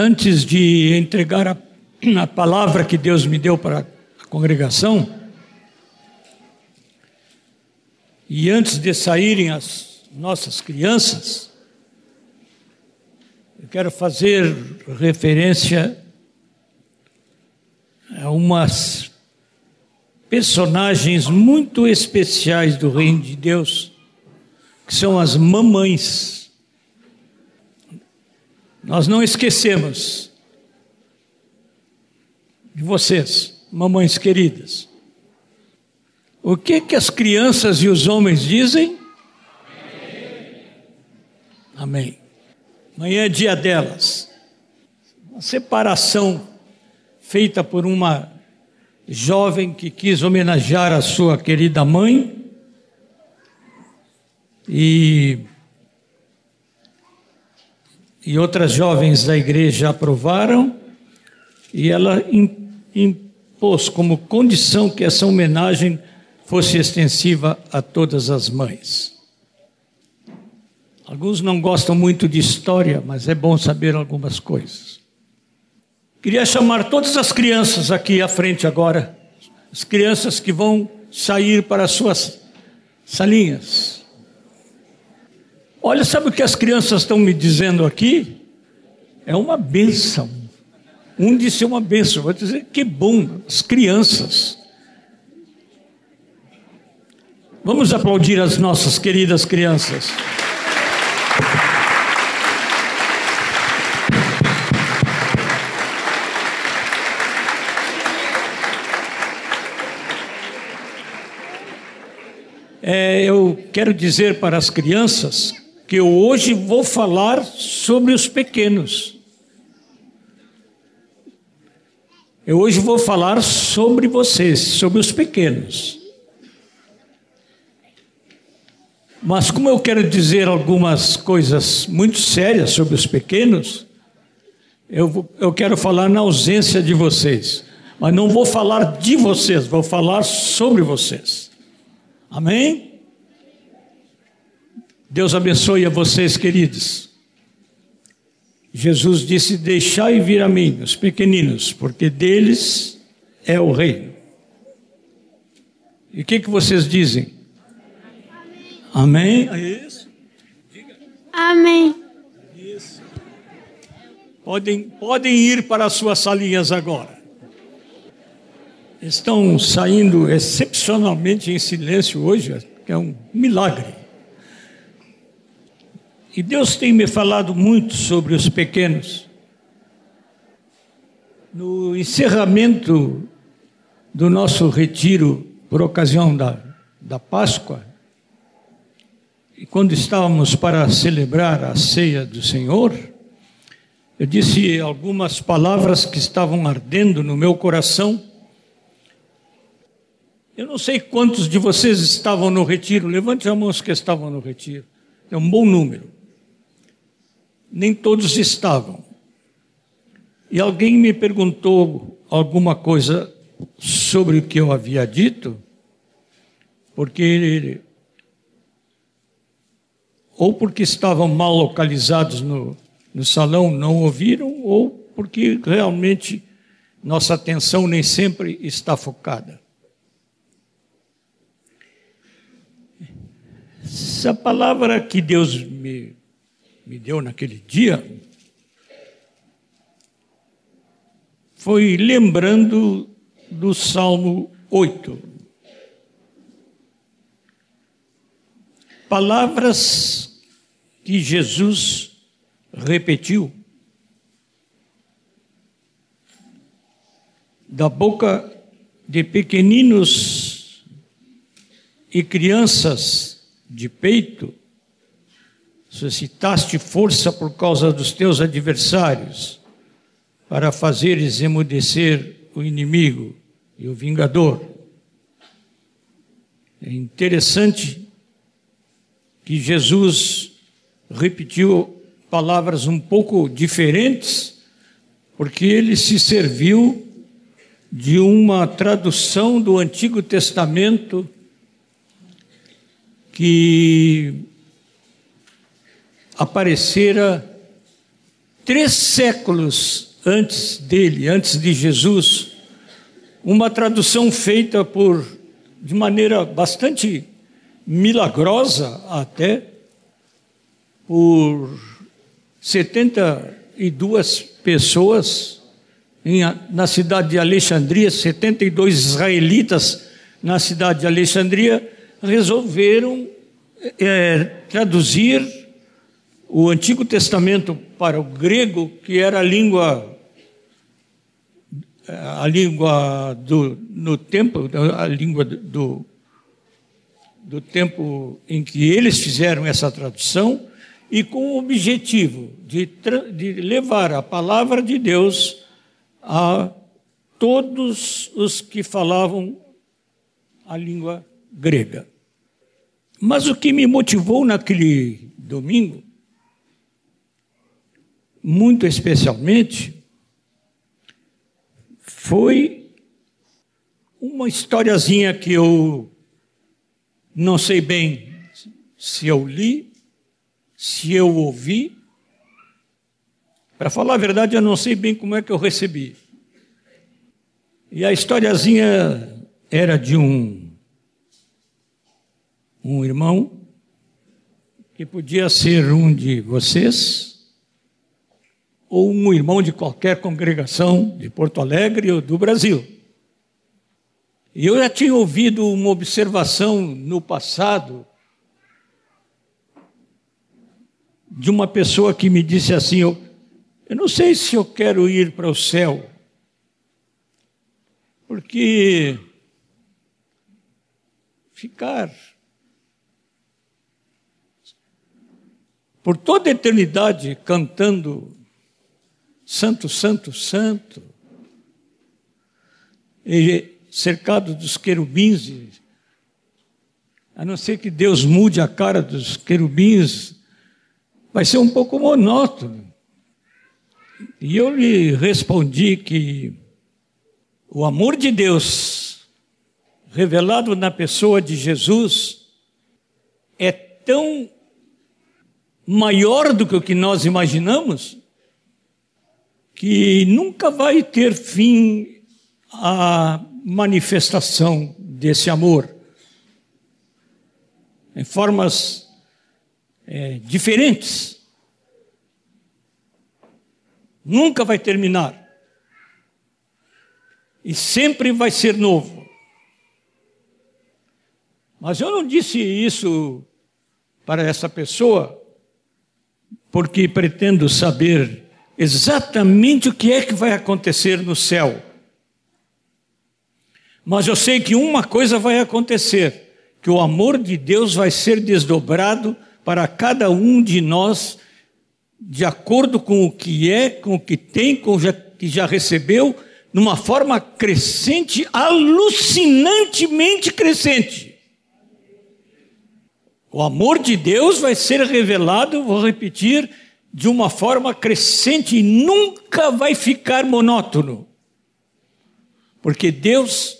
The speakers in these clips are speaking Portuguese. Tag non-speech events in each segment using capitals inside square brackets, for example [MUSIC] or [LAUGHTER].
Antes de entregar a, a palavra que Deus me deu para a congregação, e antes de saírem as nossas crianças, eu quero fazer referência a umas personagens muito especiais do Reino de Deus, que são as mamães. Nós não esquecemos de vocês, mamães queridas. O que que as crianças e os homens dizem? Amém. Amanhã é dia delas. Uma separação feita por uma jovem que quis homenagear a sua querida mãe e e outras jovens da igreja aprovaram e ela impôs como condição que essa homenagem fosse extensiva a todas as mães. Alguns não gostam muito de história, mas é bom saber algumas coisas. Queria chamar todas as crianças aqui à frente agora, as crianças que vão sair para as suas salinhas. Olha, sabe o que as crianças estão me dizendo aqui? É uma benção. Um disse uma benção, vou dizer que bom, as crianças. Vamos aplaudir as nossas queridas crianças. é, eu quero dizer para as crianças que eu hoje vou falar sobre os pequenos. Eu hoje vou falar sobre vocês, sobre os pequenos. Mas como eu quero dizer algumas coisas muito sérias sobre os pequenos, eu, eu quero falar na ausência de vocês. Mas não vou falar de vocês, vou falar sobre vocês. Amém? Deus abençoe a vocês, queridos. Jesus disse: Deixai vir a mim os pequeninos, porque deles é o reino. E o que, que vocês dizem? Amém? É isso? Diga. Amém. Isso. Podem, podem ir para as suas salinhas agora estão saindo excepcionalmente em silêncio hoje, que é um milagre. E Deus tem me falado muito sobre os pequenos. No encerramento do nosso retiro por ocasião da, da Páscoa, e quando estávamos para celebrar a ceia do Senhor, eu disse algumas palavras que estavam ardendo no meu coração eu não sei quantos de vocês estavam no retiro, levante a mão os que estavam no retiro. É um bom número. Nem todos estavam. E alguém me perguntou alguma coisa sobre o que eu havia dito, porque ou porque estavam mal localizados no, no salão, não ouviram, ou porque realmente nossa atenção nem sempre está focada. Essa palavra que Deus me, me deu naquele dia foi lembrando do Salmo 8. Palavras que Jesus repetiu da boca de pequeninos e crianças de peito, suscitaste força por causa dos teus adversários, para fazeres emudecer o inimigo e o vingador. É interessante que Jesus repetiu palavras um pouco diferentes, porque ele se serviu de uma tradução do Antigo Testamento que aparecera três séculos antes dele, antes de Jesus, uma tradução feita por de maneira bastante milagrosa até por 72 pessoas em, na cidade de Alexandria, 72 israelitas na cidade de Alexandria resolveram é, traduzir o Antigo Testamento para o grego, que era a língua a língua do no tempo a língua do do tempo em que eles fizeram essa tradução e com o objetivo de, de levar a palavra de Deus a todos os que falavam a língua grega. Mas o que me motivou naquele domingo, muito especialmente, foi uma historiazinha que eu não sei bem se eu li, se eu ouvi. Para falar a verdade, eu não sei bem como é que eu recebi. E a historiazinha era de um, um irmão que podia ser um de vocês, ou um irmão de qualquer congregação de Porto Alegre ou do Brasil. E eu já tinha ouvido uma observação no passado de uma pessoa que me disse assim: eu, eu não sei se eu quero ir para o céu, porque ficar por toda a eternidade cantando Santo, Santo, Santo, e cercado dos querubins, a não ser que Deus mude a cara dos querubins, vai ser um pouco monótono. E eu lhe respondi que o amor de Deus, revelado na pessoa de Jesus, é tão maior do que o que nós imaginamos, que nunca vai ter fim a manifestação desse amor em formas é, diferentes. Nunca vai terminar. E sempre vai ser novo. Mas eu não disse isso para essa pessoa porque pretendo saber exatamente o que é que vai acontecer no céu. Mas eu sei que uma coisa vai acontecer: que o amor de Deus vai ser desdobrado para cada um de nós, de acordo com o que é, com o que tem, com o que já recebeu, numa forma crescente, alucinantemente crescente. O amor de Deus vai ser revelado, vou repetir, de uma forma crescente e nunca vai ficar monótono. Porque Deus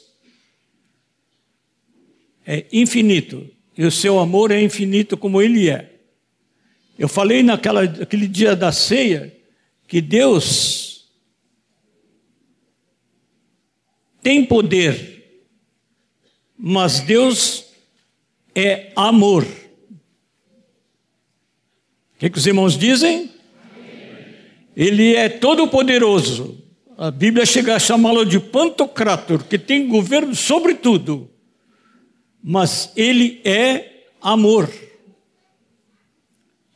é infinito e o seu amor é infinito como ele é. Eu falei naquela, naquele dia da ceia que Deus tem poder, mas Deus é amor. O que, que os irmãos dizem? Ele é todo-poderoso. A Bíblia chega a chamá-lo de Pantocrator, que tem governo sobre tudo. Mas ele é amor.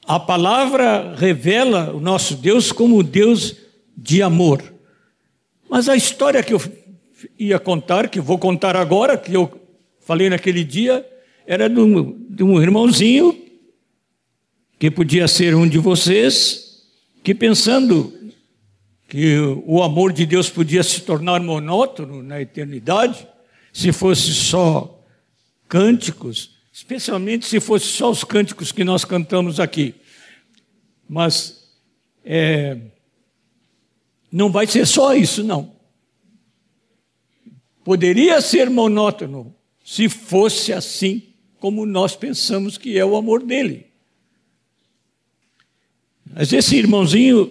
A palavra revela o nosso Deus como Deus de amor. Mas a história que eu ia contar, que vou contar agora, que eu falei naquele dia, era de um, de um irmãozinho que podia ser um de vocês, que pensando que o amor de Deus podia se tornar monótono na eternidade, se fosse só cânticos, especialmente se fosse só os cânticos que nós cantamos aqui. Mas é, não vai ser só isso, não. Poderia ser monótono se fosse assim como nós pensamos que é o amor dele. Mas esse irmãozinho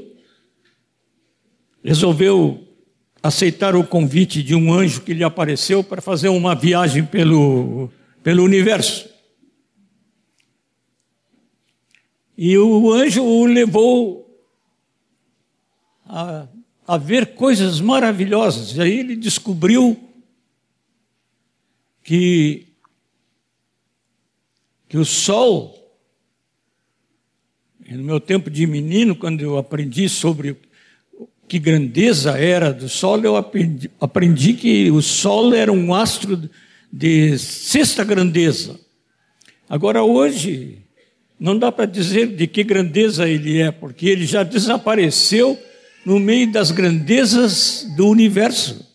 resolveu aceitar o convite de um anjo que lhe apareceu para fazer uma viagem pelo, pelo universo. E o anjo o levou a, a ver coisas maravilhosas. E aí ele descobriu que, que o sol, no meu tempo de menino, quando eu aprendi sobre que grandeza era do Sol, eu aprendi, aprendi que o Sol era um astro de sexta grandeza. Agora, hoje, não dá para dizer de que grandeza ele é, porque ele já desapareceu no meio das grandezas do universo.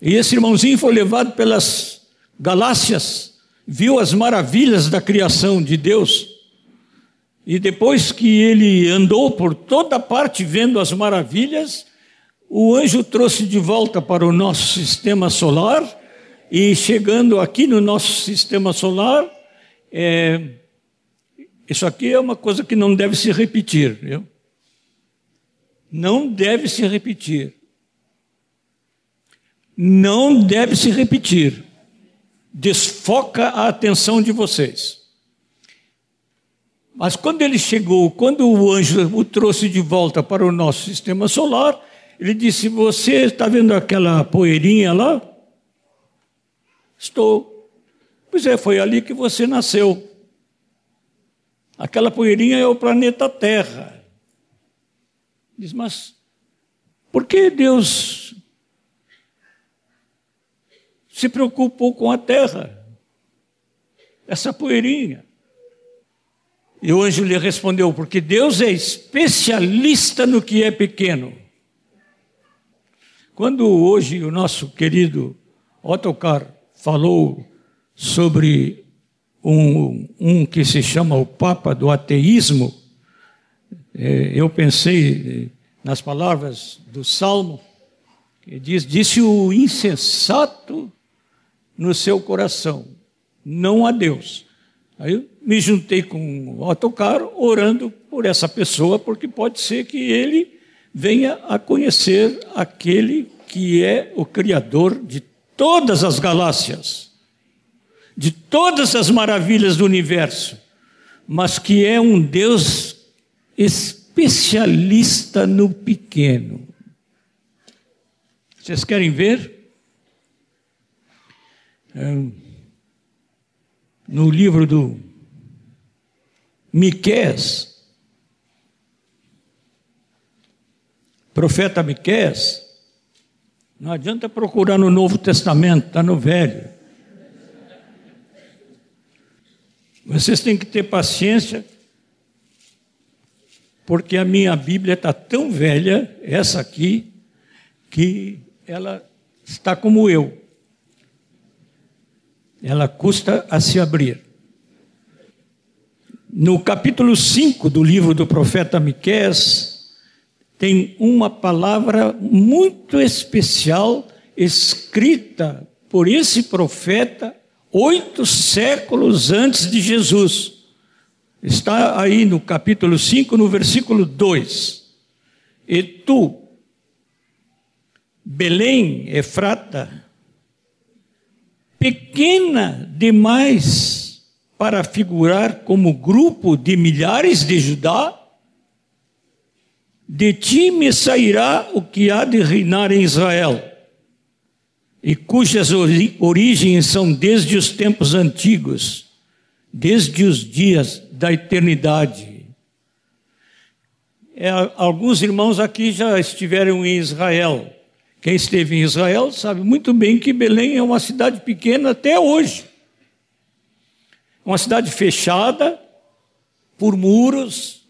E esse irmãozinho foi levado pelas galáxias, viu as maravilhas da criação de Deus e depois que ele andou por toda parte vendo as maravilhas, o anjo trouxe de volta para o nosso sistema solar, e chegando aqui no nosso sistema solar, é, isso aqui é uma coisa que não deve se repetir, viu? Não deve se repetir. Não deve se repetir. Desfoca a atenção de vocês. Mas quando ele chegou, quando o anjo o trouxe de volta para o nosso sistema solar, ele disse: Você está vendo aquela poeirinha lá? Estou. Pois é, foi ali que você nasceu. Aquela poeirinha é o planeta Terra. Diz, mas por que Deus se preocupou com a Terra? Essa poeirinha. E o anjo lhe respondeu: Porque Deus é especialista no que é pequeno. Quando hoje o nosso querido Ottokar falou sobre um, um que se chama o Papa do ateísmo, é, eu pensei nas palavras do Salmo, que diz: Disse o insensato no seu coração, não a Deus. Aí eu me juntei com o autocar orando por essa pessoa, porque pode ser que ele venha a conhecer aquele que é o Criador de todas as galáxias, de todas as maravilhas do universo, mas que é um Deus especialista no pequeno. Vocês querem ver? No livro do Miqués, profeta Miqués, não adianta procurar no Novo Testamento, está no Velho. Vocês têm que ter paciência, porque a minha Bíblia está tão velha, essa aqui, que ela está como eu ela custa a se abrir. No capítulo 5 do livro do profeta Miqués, tem uma palavra muito especial escrita por esse profeta oito séculos antes de Jesus. Está aí no capítulo 5, no versículo 2. E tu, Belém, Efrata, pequena demais para figurar como grupo de milhares de Judá? De ti me sairá o que há de reinar em Israel, e cujas origens são desde os tempos antigos, desde os dias da eternidade. É, alguns irmãos aqui já estiveram em Israel. Quem esteve em Israel sabe muito bem que Belém é uma cidade pequena até hoje. Uma cidade fechada por muros.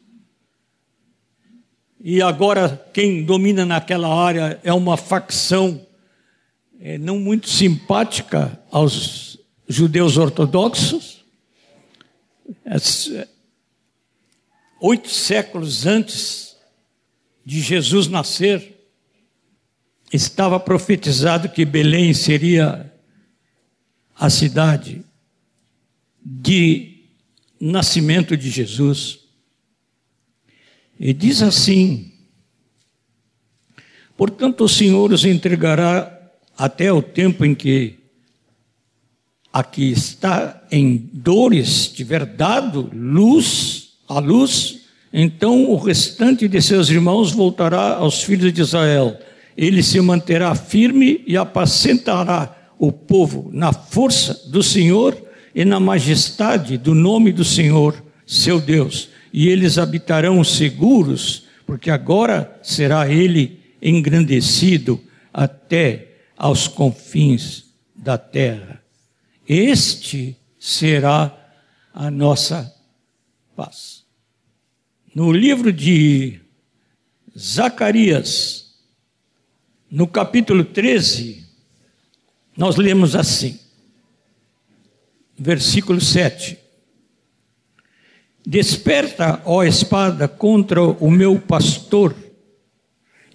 E agora quem domina naquela área é uma facção é, não muito simpática aos judeus ortodoxos. Oito séculos antes de Jesus nascer, estava profetizado que Belém seria a cidade de nascimento de Jesus. E diz assim: Portanto, o Senhor os entregará até o tempo em que aqui está em dores tiver dado luz, a luz, então o restante de seus irmãos voltará aos filhos de Israel. Ele se manterá firme e apacentará o povo na força do Senhor e na majestade do nome do Senhor, seu Deus. E eles habitarão seguros, porque agora será ele engrandecido até aos confins da terra. Este será a nossa paz. No livro de Zacarias, no capítulo 13, nós lemos assim, versículo 7. Desperta, ó espada, contra o meu pastor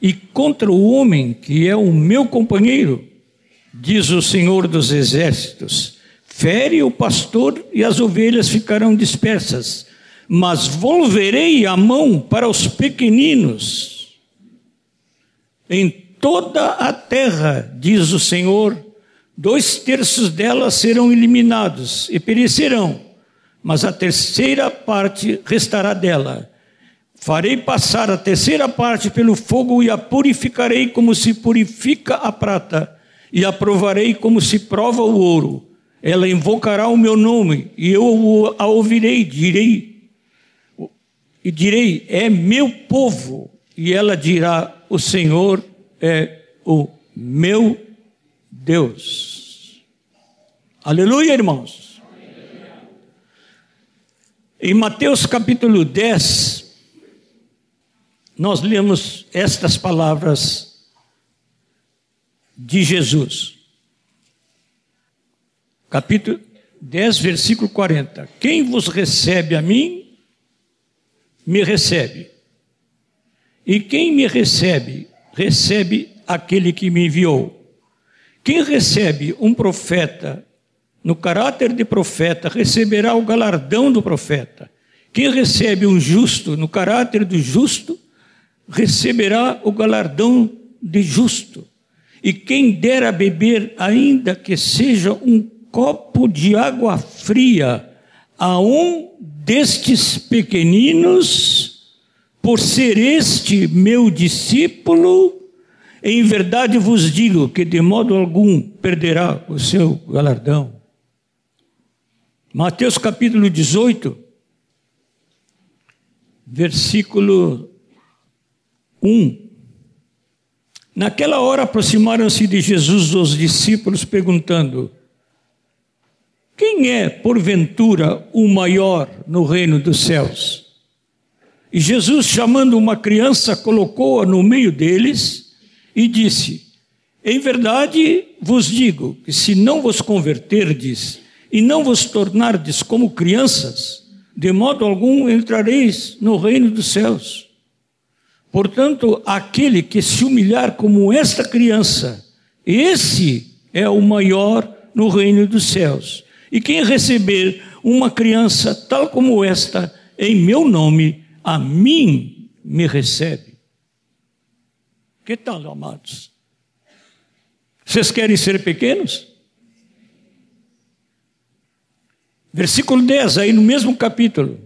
e contra o homem que é o meu companheiro, diz o Senhor dos Exércitos. Fere o pastor e as ovelhas ficarão dispersas, mas volverei a mão para os pequeninos. Em toda a terra, diz o Senhor, dois terços dela serão eliminados e perecerão, mas a terceira parte restará dela Farei passar a terceira parte pelo fogo e a purificarei como se purifica a prata, e a provarei como se prova o ouro. Ela invocará o meu nome, e eu a ouvirei, direi, e direi: É meu povo. E ela dirá: O Senhor é o meu Deus. Aleluia, irmãos. Em Mateus capítulo 10, nós lemos estas palavras de Jesus. Capítulo 10, versículo 40. Quem vos recebe a mim, me recebe. E quem me recebe, recebe aquele que me enviou. Quem recebe um profeta no caráter de profeta, receberá o galardão do profeta. Quem recebe um justo no caráter do justo, receberá o galardão de justo. E quem der a beber, ainda que seja um copo de água fria, a um destes pequeninos, por ser este meu discípulo, em verdade vos digo que de modo algum perderá o seu galardão. Mateus capítulo 18, versículo 1. Naquela hora aproximaram-se de Jesus os discípulos, perguntando: Quem é, porventura, o maior no reino dos céus? E Jesus, chamando uma criança, colocou-a no meio deles e disse: Em verdade vos digo que se não vos converterdes e não vos tornardes como crianças, de modo algum entrareis no reino dos céus. Portanto, aquele que se humilhar como esta criança, esse é o maior no reino dos céus. E quem receber uma criança tal como esta, em meu nome, a mim me recebe. Que tal, amados? Vocês querem ser pequenos? Versículo 10, aí no mesmo capítulo.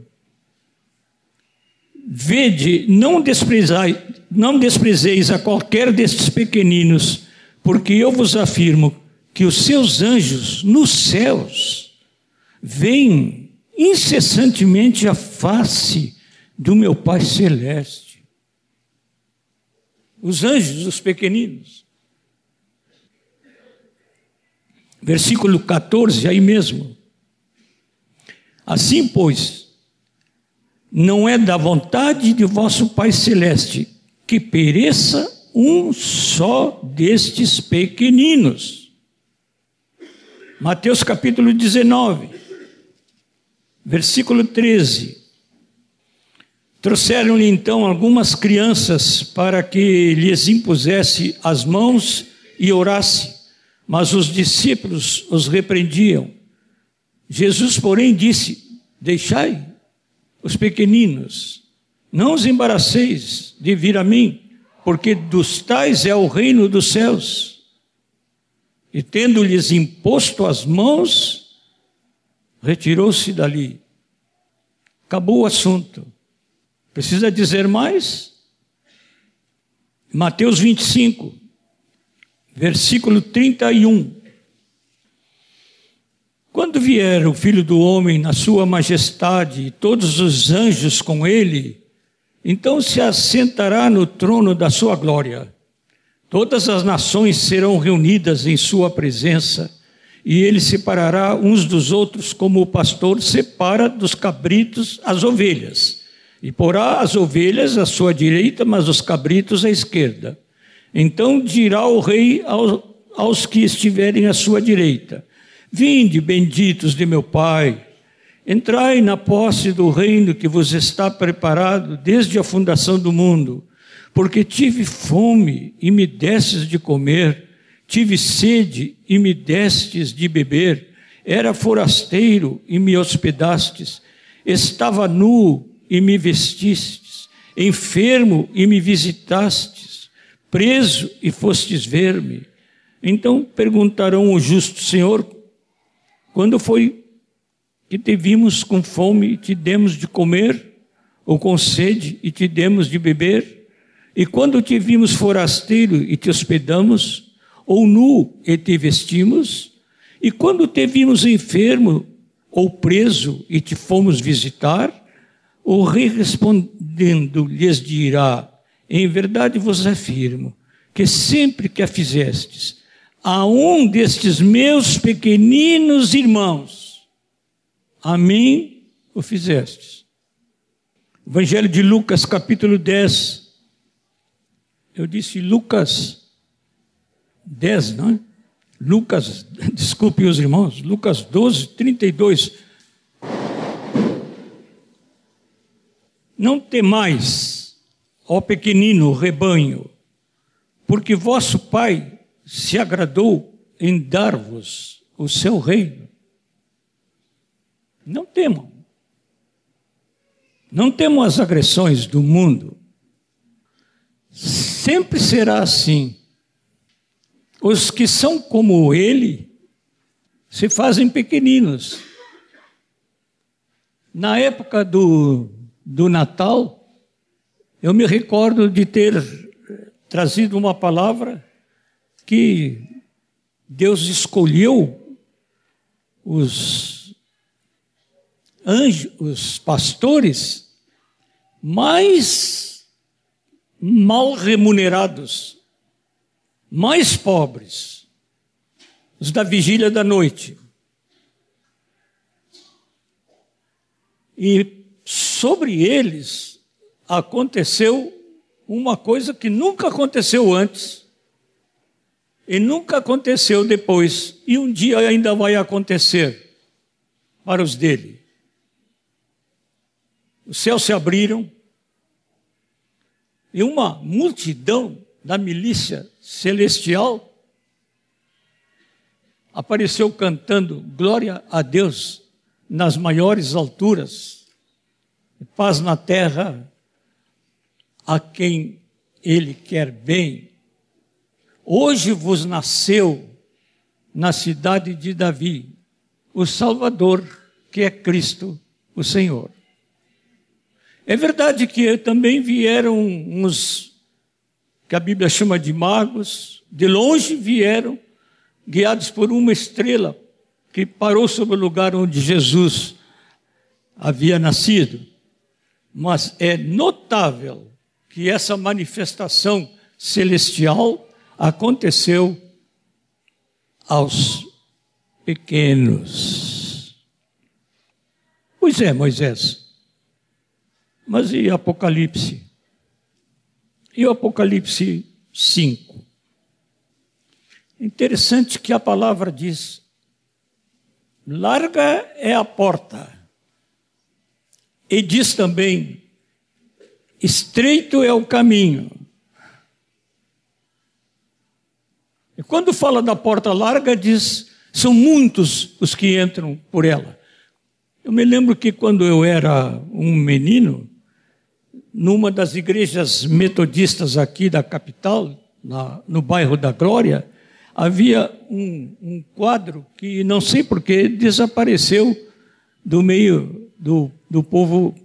Vede, não desprezai, não desprezeis a qualquer destes pequeninos, porque eu vos afirmo que os seus anjos nos céus veem incessantemente a face do meu Pai celeste. Os anjos, os pequeninos. Versículo 14, aí mesmo. Assim, pois, não é da vontade de vosso Pai Celeste que pereça um só destes pequeninos. Mateus capítulo 19, versículo 13. Trouxeram-lhe então algumas crianças para que lhes impusesse as mãos e orasse, mas os discípulos os repreendiam. Jesus, porém, disse: Deixai os pequeninos Não os embaraceis de vir a mim, porque dos tais é o reino dos céus. E tendo-lhes imposto as mãos, retirou-se dali. Acabou o assunto. Precisa dizer mais? Mateus 25, versículo 31. Quando vier o filho do homem na sua majestade e todos os anjos com ele, então se assentará no trono da sua glória. Todas as nações serão reunidas em sua presença, e ele separará uns dos outros, como o pastor separa dos cabritos as ovelhas, e porá as ovelhas à sua direita, mas os cabritos à esquerda. Então dirá o rei aos, aos que estiverem à sua direita: Vinde, benditos de meu Pai, entrai na posse do reino que vos está preparado desde a fundação do mundo porque tive fome e me destes de comer, tive sede e me destes de beber, era forasteiro e me hospedastes, estava nu e me vestistes, enfermo e me visitastes, preso e fostes ver-me. Então perguntarão o justo Senhor, quando foi que te vimos com fome e te demos de comer, ou com sede e te demos de beber? E quando te vimos forasteiro e te hospedamos, ou nu e te vestimos, e quando te vimos enfermo ou preso e te fomos visitar, o rei respondendo lhes dirá: Em verdade vos afirmo que sempre que a fizestes a um destes meus pequeninos irmãos, a mim o fizestes. Evangelho de Lucas, capítulo 10, eu disse Lucas 10, não é? Lucas, [LAUGHS] desculpem os irmãos, Lucas 12, 32. Não temais, ó pequenino rebanho, porque vosso Pai se agradou em dar-vos o seu reino. Não temam. Não temam as agressões do mundo. Sempre será assim. Os que são como ele se fazem pequeninos. Na época do, do Natal, eu me recordo de ter trazido uma palavra que Deus escolheu os anjos, os pastores mais mal remunerados, mais pobres, os da vigília da noite. E sobre eles aconteceu uma coisa que nunca aconteceu antes e nunca aconteceu depois, e um dia ainda vai acontecer para os dele. Os céus se abriram, e uma multidão da milícia celestial apareceu cantando glória a Deus nas maiores alturas, paz na terra a quem ele quer bem. Hoje vos nasceu na cidade de Davi o Salvador, que é Cristo, o Senhor. É verdade que também vieram uns que a Bíblia chama de magos, de longe vieram, guiados por uma estrela que parou sobre o lugar onde Jesus havia nascido. Mas é notável que essa manifestação celestial aconteceu aos pequenos. Pois é, Moisés. Mas e Apocalipse? E o Apocalipse 5? Interessante que a palavra diz: larga é a porta. E diz também: estreito é o caminho. E quando fala da porta larga, diz: são muitos os que entram por ela. Eu me lembro que quando eu era um menino, numa das igrejas metodistas aqui da capital, na, no bairro da Glória, havia um, um quadro que não sei porquê desapareceu do meio do, do povo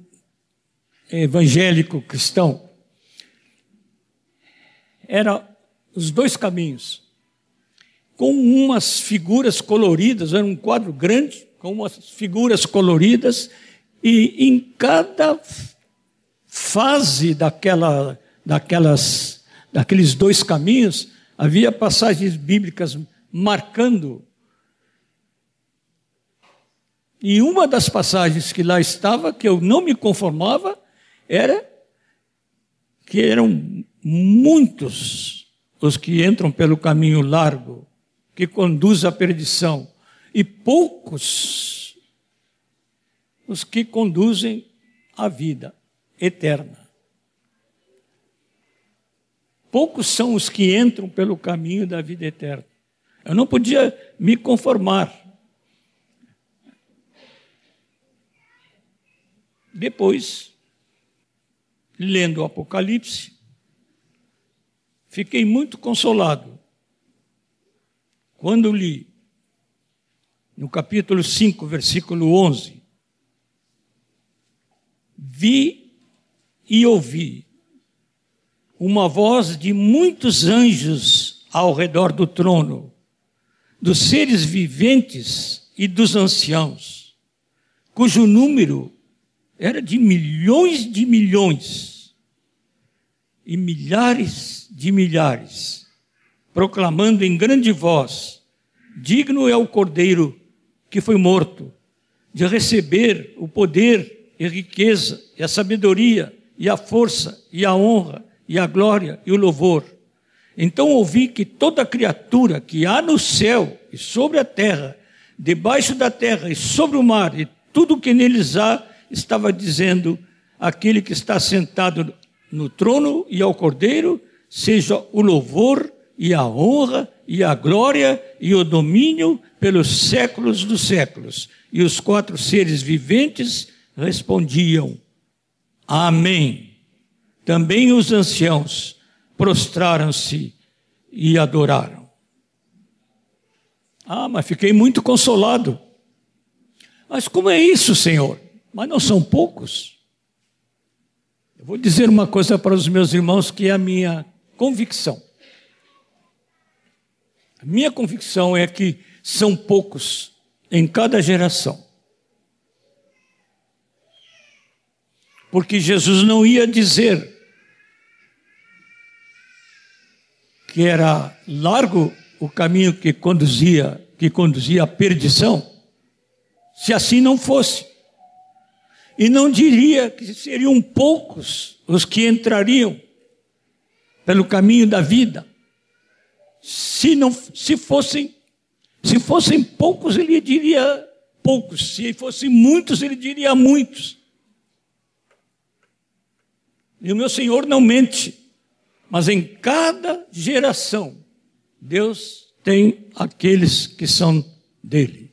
evangélico cristão. Era os dois caminhos, com umas figuras coloridas, era um quadro grande, com umas figuras coloridas, e em cada fase daquela, daquelas, daqueles dois caminhos, havia passagens bíblicas marcando. E uma das passagens que lá estava, que eu não me conformava, era que eram muitos os que entram pelo caminho largo, que conduz à perdição, e poucos os que conduzem à vida eterna. Poucos são os que entram pelo caminho da vida eterna. Eu não podia me conformar. Depois, lendo o Apocalipse, fiquei muito consolado quando li no capítulo 5, versículo 11: Vi e ouvi uma voz de muitos anjos ao redor do trono, dos seres viventes e dos anciãos, cujo número era de milhões de milhões e milhares de milhares, proclamando em grande voz: Digno é o cordeiro que foi morto de receber o poder e riqueza e a sabedoria e a força e a honra e a glória e o louvor. Então ouvi que toda criatura que há no céu e sobre a terra, debaixo da terra e sobre o mar, e tudo que neles há, estava dizendo: aquele que está sentado no trono e ao cordeiro, seja o louvor e a honra e a glória e o domínio pelos séculos dos séculos. E os quatro seres viventes respondiam: Amém. Também os anciãos prostraram-se e adoraram. Ah, mas fiquei muito consolado. Mas como é isso, Senhor? Mas não são poucos. Eu vou dizer uma coisa para os meus irmãos que é a minha convicção. A minha convicção é que são poucos em cada geração. Porque Jesus não ia dizer que era largo o caminho que conduzia, que conduzia à perdição, se assim não fosse. E não diria que seriam poucos os que entrariam pelo caminho da vida. Se não se fossem se fossem poucos, ele diria poucos. Se fossem muitos, ele diria muitos. E o meu Senhor não mente. Mas em cada geração, Deus tem aqueles que são dele.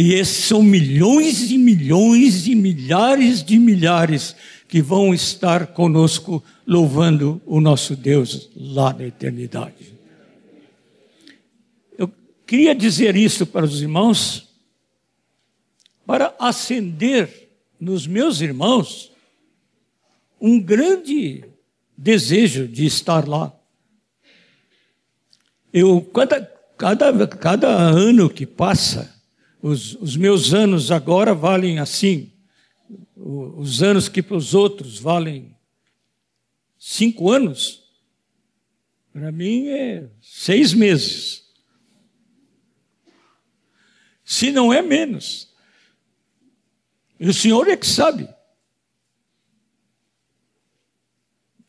E esses são milhões e milhões e milhares de milhares que vão estar conosco louvando o nosso Deus lá na eternidade. Eu queria dizer isso para os irmãos, para acender nos meus irmãos um grande desejo de estar lá. Eu, cada, cada, cada ano que passa, os, os meus anos agora valem assim, os anos que para os outros valem cinco anos, para mim é seis meses. Se não é menos. E o Senhor é que sabe.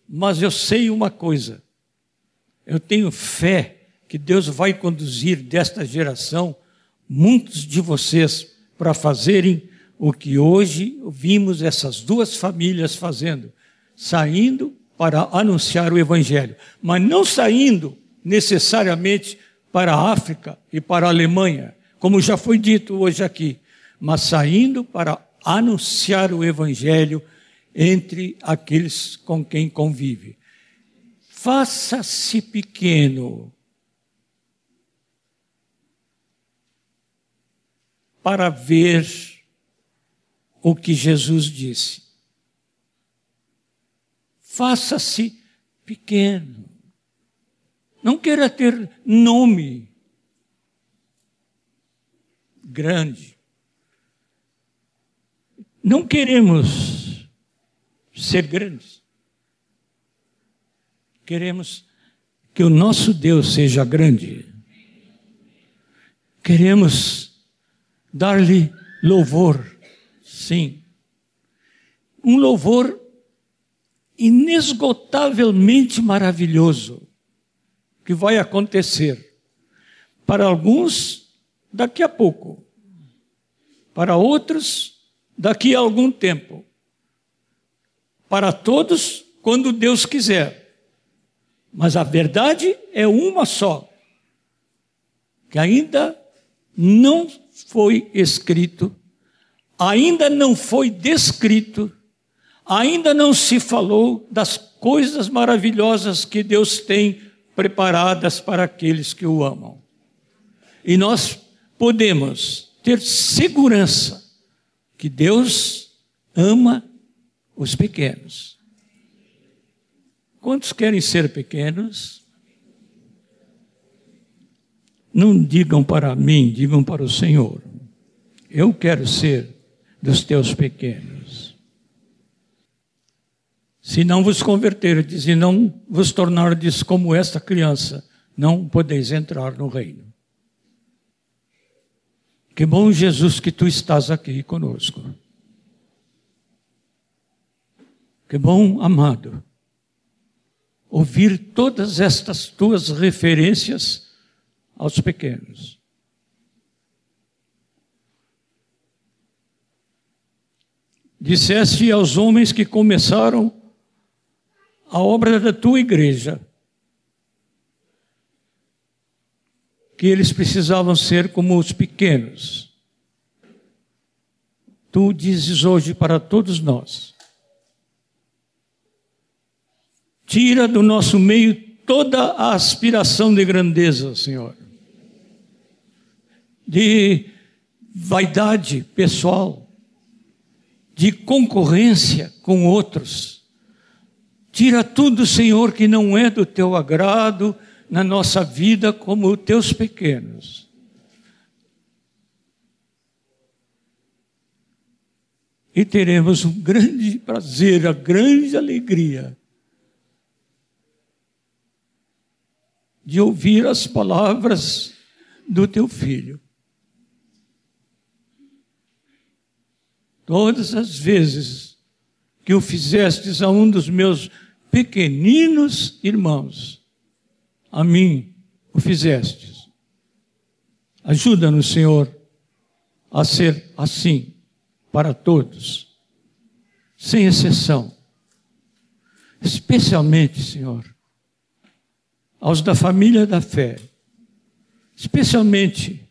Mas eu sei uma coisa: eu tenho fé que Deus vai conduzir desta geração muitos de vocês para fazerem o que hoje vimos essas duas famílias fazendo, saindo para anunciar o Evangelho, mas não saindo necessariamente para a África e para a Alemanha, como já foi dito hoje aqui, mas saindo para anunciar o Evangelho entre aqueles com quem convive. Faça-se pequeno para ver o que Jesus disse. Faça-se pequeno. Não queira ter nome grande. Não queremos ser grandes. Queremos que o nosso Deus seja grande. Queremos dar-lhe louvor, sim. Um louvor inesgotavelmente maravilhoso que vai acontecer. Para alguns, daqui a pouco. Para outros, daqui a algum tempo. Para todos, quando Deus quiser. Mas a verdade é uma só, que ainda não foi escrito, ainda não foi descrito, ainda não se falou das coisas maravilhosas que Deus tem preparadas para aqueles que o amam. E nós podemos ter segurança que Deus ama os pequenos. Quantos querem ser pequenos? Não digam para mim, digam para o Senhor. Eu quero ser dos teus pequenos. Se não vos converterdes e não vos tornardes como esta criança, não podeis entrar no reino. Que bom, Jesus, que tu estás aqui conosco. Que bom, amado, ouvir todas estas tuas referências aos pequenos. Disseste aos homens que começaram a obra da tua igreja que eles precisavam ser como os pequenos. Tu dizes hoje para todos nós: tira do nosso meio toda a aspiração de grandeza, Senhor, de vaidade pessoal, de concorrência com outros. Tira tudo, Senhor, que não é do teu agrado na nossa vida como teus pequenos. E teremos um grande prazer, a grande alegria de ouvir as palavras do teu filho. Todas as vezes que o fizestes a um dos meus pequeninos irmãos, a mim o fizestes. Ajuda-nos, Senhor, a ser assim para todos, sem exceção. Especialmente, Senhor, aos da família da fé, especialmente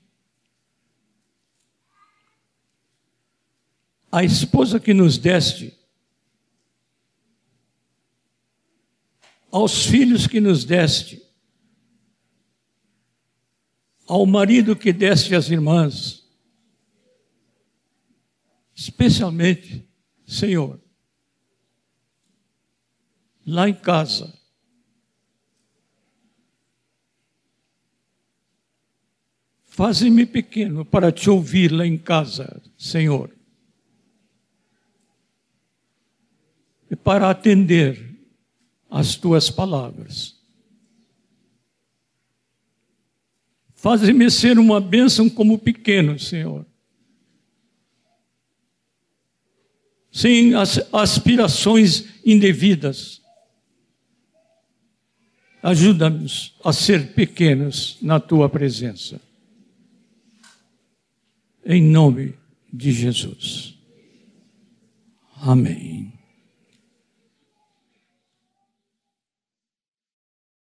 a esposa que nos deste, aos filhos que nos deste, ao marido que deste às irmãs, especialmente, Senhor, lá em casa, Faze-me pequeno para te ouvir lá em casa, Senhor. E para atender às tuas palavras. Faze-me ser uma bênção como pequeno, Senhor. Sem aspirações indevidas. Ajuda-nos a ser pequenos na tua presença. Em nome de Jesus. Amém.